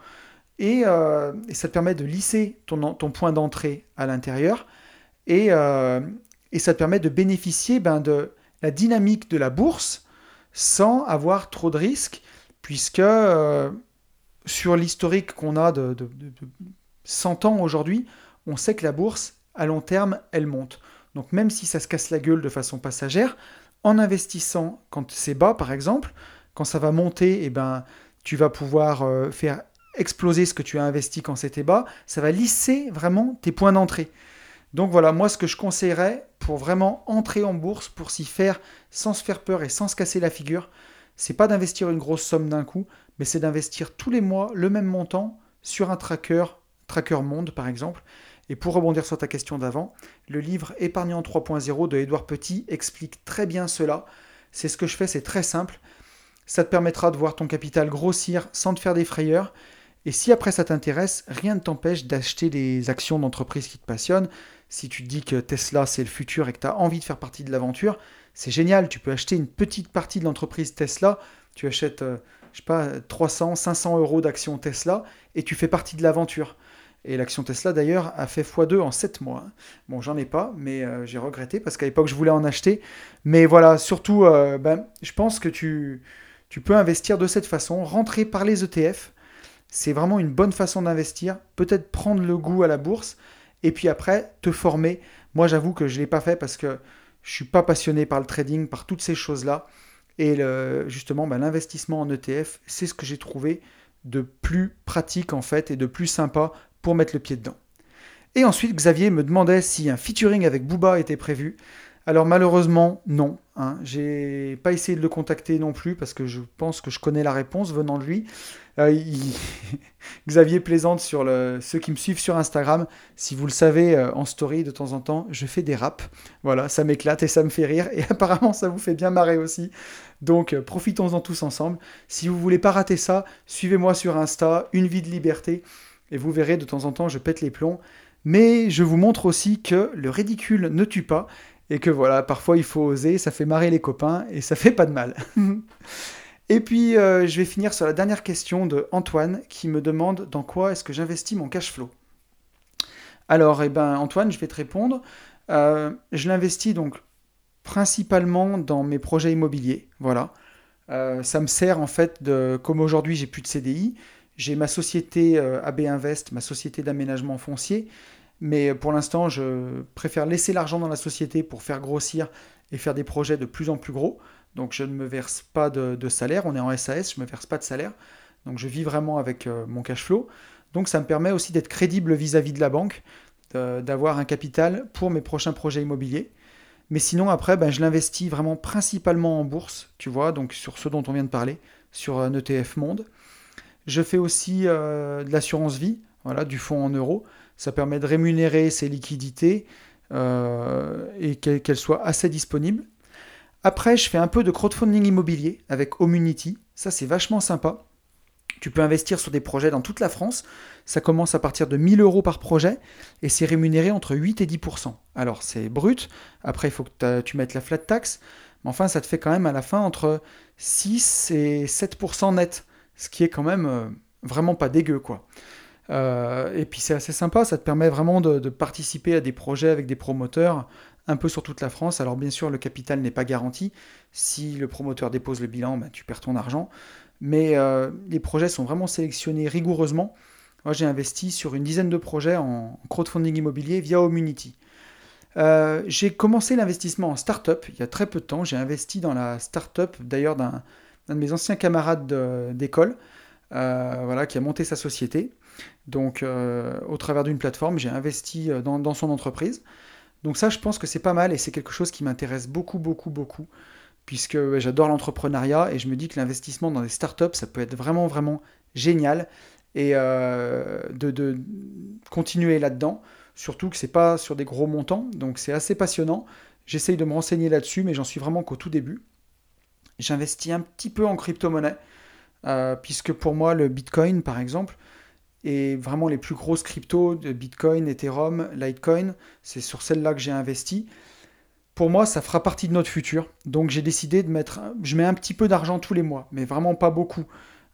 S1: Et, euh, ça te permet de lisser ton, ton point d'entrée à l'intérieur, et, euh, et, ça te permet de bénéficier ben, de la dynamique de la bourse sans avoir trop de risques, puisque sur l'historique qu'on a de, de 100 ans aujourd'hui, on sait que la bourse à long terme, elle monte. Donc même si ça se casse la gueule de façon passagère, en investissant quand c'est bas, par exemple, quand ça va monter, eh ben, tu vas pouvoir euh, faire exploser ce que tu as investi quand c'était bas. Ça va lisser vraiment tes points d'entrée. Donc voilà, moi ce que je conseillerais pour vraiment entrer en bourse, pour s'y faire sans se faire peur et sans se casser la figure, c'est pas d'investir une grosse somme d'un coup, mais c'est d'investir tous les mois le même montant sur un tracker, Tracker Monde par exemple, et pour rebondir sur ta question d'avant, le livre Épargnant 3.0 de Édouard Petit explique très bien cela. C'est ce que je fais, c'est très simple. Ça te permettra de voir ton capital grossir sans te faire des frayeurs. Et si après ça t'intéresse, rien ne t'empêche d'acheter des actions d'entreprise qui te passionnent. Si tu te dis que Tesla c'est le futur et que tu as envie de faire partie de l'aventure, c'est génial. Tu peux acheter une petite partie de l'entreprise Tesla. Tu achètes, euh, je sais pas, 300, 500 euros d'actions Tesla et tu fais partie de l'aventure. Et l'action Tesla, d'ailleurs, a fait x2 en 7 mois. Bon, j'en ai pas, mais euh, j'ai regretté parce qu'à l'époque, je voulais en acheter. Mais voilà, surtout, euh, ben, je pense que tu, tu peux investir de cette façon, rentrer par les ETF. C'est vraiment une bonne façon d'investir. Peut-être prendre le goût à la bourse et puis après, te former. Moi, j'avoue que je ne l'ai pas fait parce que je ne suis pas passionné par le trading, par toutes ces choses-là. Et justement, ben, l'investissement en ETF, c'est ce que j'ai trouvé de plus pratique en fait et de plus sympa pour mettre le pied dedans. Et ensuite, Xavier me demandait si un featuring avec Booba était prévu. Alors malheureusement, non. Hein. J'ai pas essayé de le contacter non plus parce que je pense que je connais la réponse venant de lui. Euh, Xavier plaisante sur ceux qui me suivent sur Instagram. Si vous le savez, euh, en story de temps en temps, je fais des raps. Voilà, ça m'éclate et ça me fait rire. Et apparemment, ça vous fait bien marrer aussi. Donc euh, profitons-en tous ensemble. Si vous voulez pas rater ça, suivez-moi sur Insta, une vie de liberté. Et vous verrez, de temps en temps, je pète les plombs. Mais je vous montre aussi que le ridicule ne tue pas. Et que voilà, parfois il faut oser, ça fait marrer les copains et ça fait pas de mal. et puis euh, je vais finir sur la dernière question de Antoine qui me demande dans quoi est-ce que j'investis mon cash flow. Alors, eh ben, Antoine, je vais te répondre. Euh, je l'investis donc principalement dans mes projets immobiliers. Voilà. Euh, ça me sert en fait de, comme aujourd'hui j'ai plus de CDI, j'ai ma société euh, AB Invest, ma société d'aménagement foncier, mais pour l'instant, je préfère laisser l'argent dans la société pour faire grossir et faire des projets de plus en plus gros. Donc je ne me verse pas de, salaire, on est en SAS, je ne me verse pas de salaire. Donc je vis vraiment avec euh, mon cash flow. Donc ça me permet aussi d'être crédible vis-à-vis de la banque, d'avoir un capital pour mes prochains projets immobiliers. Mais sinon, après, ben, je l'investis vraiment principalement en bourse, tu vois, donc sur ce dont on vient de parler, sur un ETF Monde. Je fais aussi euh, de l'assurance vie, voilà, du fonds en euros. Ça permet de rémunérer ces liquidités euh, et qu'elles soient assez disponibles. Après, je fais un peu de crowdfunding immobilier avec Omunity. Ça, c'est vachement sympa. Tu peux investir sur des projets dans toute la France. Ça commence à partir de 1000 euros par projet et c'est rémunéré entre 8 et 10% Alors, c'est brut. Après, il faut que tu mettes la flat tax. Mais enfin, ça te fait quand même à la fin entre 6 et 7% net ce qui est quand même euh, vraiment pas dégueu, quoi. Euh, et puis c'est assez sympa, ça te permet vraiment de, participer à des projets avec des promoteurs un peu sur toute la France. Alors bien sûr, le capital n'est pas garanti. Si le promoteur dépose le bilan, ben, tu perds ton argent. Mais euh, les projets sont vraiment sélectionnés rigoureusement. Moi, j'ai investi sur une dizaine de projets en crowdfunding immobilier via Omunity. j'ai commencé l'investissement en start-up il y a très peu de temps. J'ai investi dans la start-up d'ailleurs d'un un de mes anciens camarades d'école, euh, voilà, qui a monté sa société. Donc, euh, au travers d'une plateforme, j'ai investi euh, dans, son entreprise. Donc ça, je pense que c'est pas mal et c'est quelque chose qui m'intéresse beaucoup, beaucoup, beaucoup, puisque j'adore l'entrepreneuriat et je me dis que l'investissement dans des startups, ça peut être vraiment, vraiment génial et de, de, continuer là-dedans. Surtout que c'est pas sur des gros montants, donc c'est assez passionnant. J'essaye de me renseigner là-dessus, mais j'en suis vraiment qu'au tout début j'investis un petit peu en crypto-monnaie, euh, puisque pour moi, le Bitcoin, par exemple, est vraiment les plus grosses cryptos de Bitcoin, Ethereum, Litecoin, c'est sur celle-là que j'ai investi. Pour moi, ça fera partie de notre futur. Donc j'ai décidé de mettre, je mets un petit peu d'argent tous les mois, mais vraiment pas beaucoup.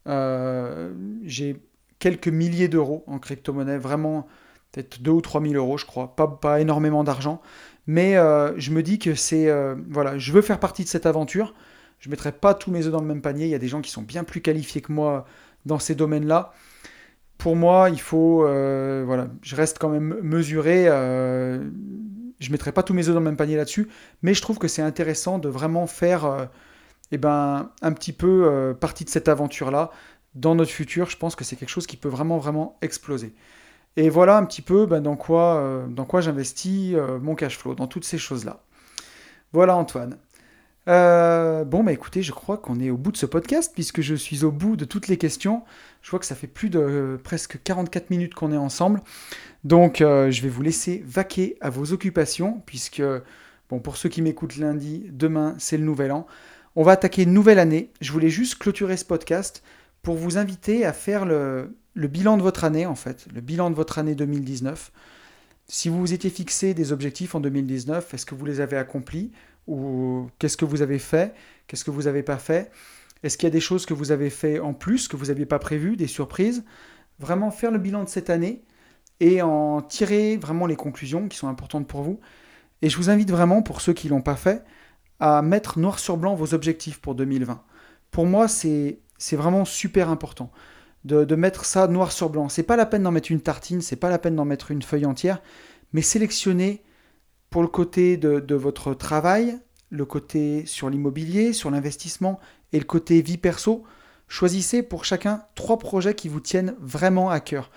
S1: Euh, j'ai quelques milliers d'euros en crypto-monnaie, vraiment peut-être 2 ou 3 000 euros, je crois, pas, pas énormément d'argent. Mais euh, je me dis que c'est, voilà, je veux faire partie de cette aventure. Je ne mettrai pas tous mes œufs dans le même panier. Il y a des gens qui sont bien plus qualifiés que moi dans ces domaines-là. Pour moi, il faut. Euh, voilà, je reste quand même mesuré. Euh, je mettrai pas tous mes œufs dans le même panier là-dessus. Mais je trouve que c'est intéressant de vraiment faire euh, eh ben, un petit peu partie de cette aventure-là. Dans notre futur, je pense que c'est quelque chose qui peut vraiment, vraiment exploser. Et voilà un petit peu ben, dans quoi, dans quoi j'investis mon cash flow, dans toutes ces choses-là. Voilà Antoine. Euh, bon, bah écoutez, je crois qu'on est au bout de ce podcast, puisque je suis au bout de toutes les questions. Je vois que ça fait plus de euh, presque 44 minutes qu'on est ensemble. Donc, euh, je vais vous laisser vaquer à vos occupations, puisque, bon, pour ceux qui m'écoutent lundi, demain, c'est le nouvel an. On va attaquer une nouvelle année. Je voulais juste clôturer ce podcast pour vous inviter à faire le, le bilan de votre année, en fait, le bilan de votre année 2019. Si vous vous étiez fixé des objectifs en 2019, est-ce que vous les avez accomplis? Ou qu'est-ce que vous avez fait Qu'est-ce que vous n'avez pas fait Est-ce qu'il y a des choses que vous avez fait en plus, que vous n'aviez pas prévues, des surprises? Vraiment faire le bilan de cette année et en tirer vraiment les conclusions qui sont importantes pour vous. Et je vous invite vraiment, pour ceux qui ne l'ont pas fait, à mettre noir sur blanc vos objectifs pour 2020. Pour moi, c'est vraiment super important de, mettre ça noir sur blanc. C'est pas la peine d'en mettre une tartine, c'est pas la peine d'en mettre une feuille entière, mais sélectionnez pour le côté de, votre travail, le côté sur l'immobilier, sur l'investissement et le côté vie perso. Choisissez pour chacun trois projets qui vous tiennent vraiment à cœur.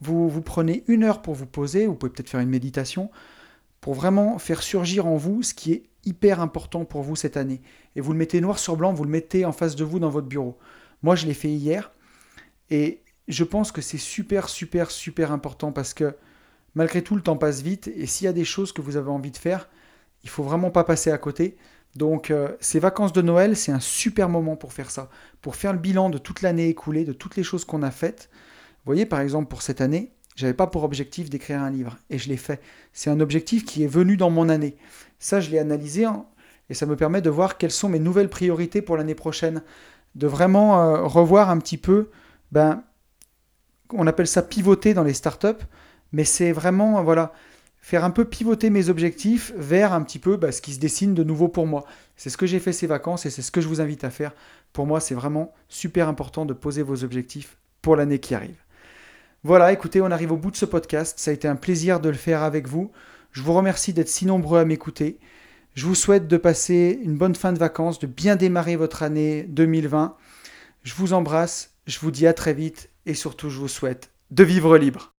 S1: Vous, vous prenez une heure pour vous poser, vous pouvez peut-être faire une méditation, pour vraiment faire surgir en vous ce qui est hyper important pour vous cette année. Et vous le mettez noir sur blanc, vous le mettez en face de vous dans votre bureau. Moi, je l'ai fait hier. Et je pense que c'est super, super, super important parce que malgré tout, le temps passe vite. Et s'il y a des choses que vous avez envie de faire, il faut vraiment pas passer à côté. Donc, euh, ces vacances de Noël, c'est un super moment pour faire ça, pour faire le bilan de toute l'année écoulée, de toutes les choses qu'on a faites. Vous voyez, par exemple, pour cette année, j'avais pas pour objectif d'écrire un livre et je l'ai fait. C'est un objectif qui est venu dans mon année. Ça, je l'ai analysé hein, et ça me permet de voir quelles sont mes nouvelles priorités pour l'année prochaine, de vraiment euh, revoir un petit peu ben, on appelle ça pivoter dans les startups, mais c'est vraiment, voilà, faire un peu pivoter mes objectifs vers un petit peu ben, ce qui se dessine de nouveau pour moi. C'est ce que j'ai fait ces vacances et c'est ce que je vous invite à faire. Pour moi, c'est vraiment super important de poser vos objectifs pour l'année qui arrive. Voilà, écoutez, on arrive au bout de ce podcast. Ça a été un plaisir de le faire avec vous. Je vous remercie d'être si nombreux à m'écouter. Je vous souhaite de passer une bonne fin de vacances, de bien démarrer votre année 2020. Je vous embrasse je vous dis à très vite et surtout je vous souhaite de vivre libre.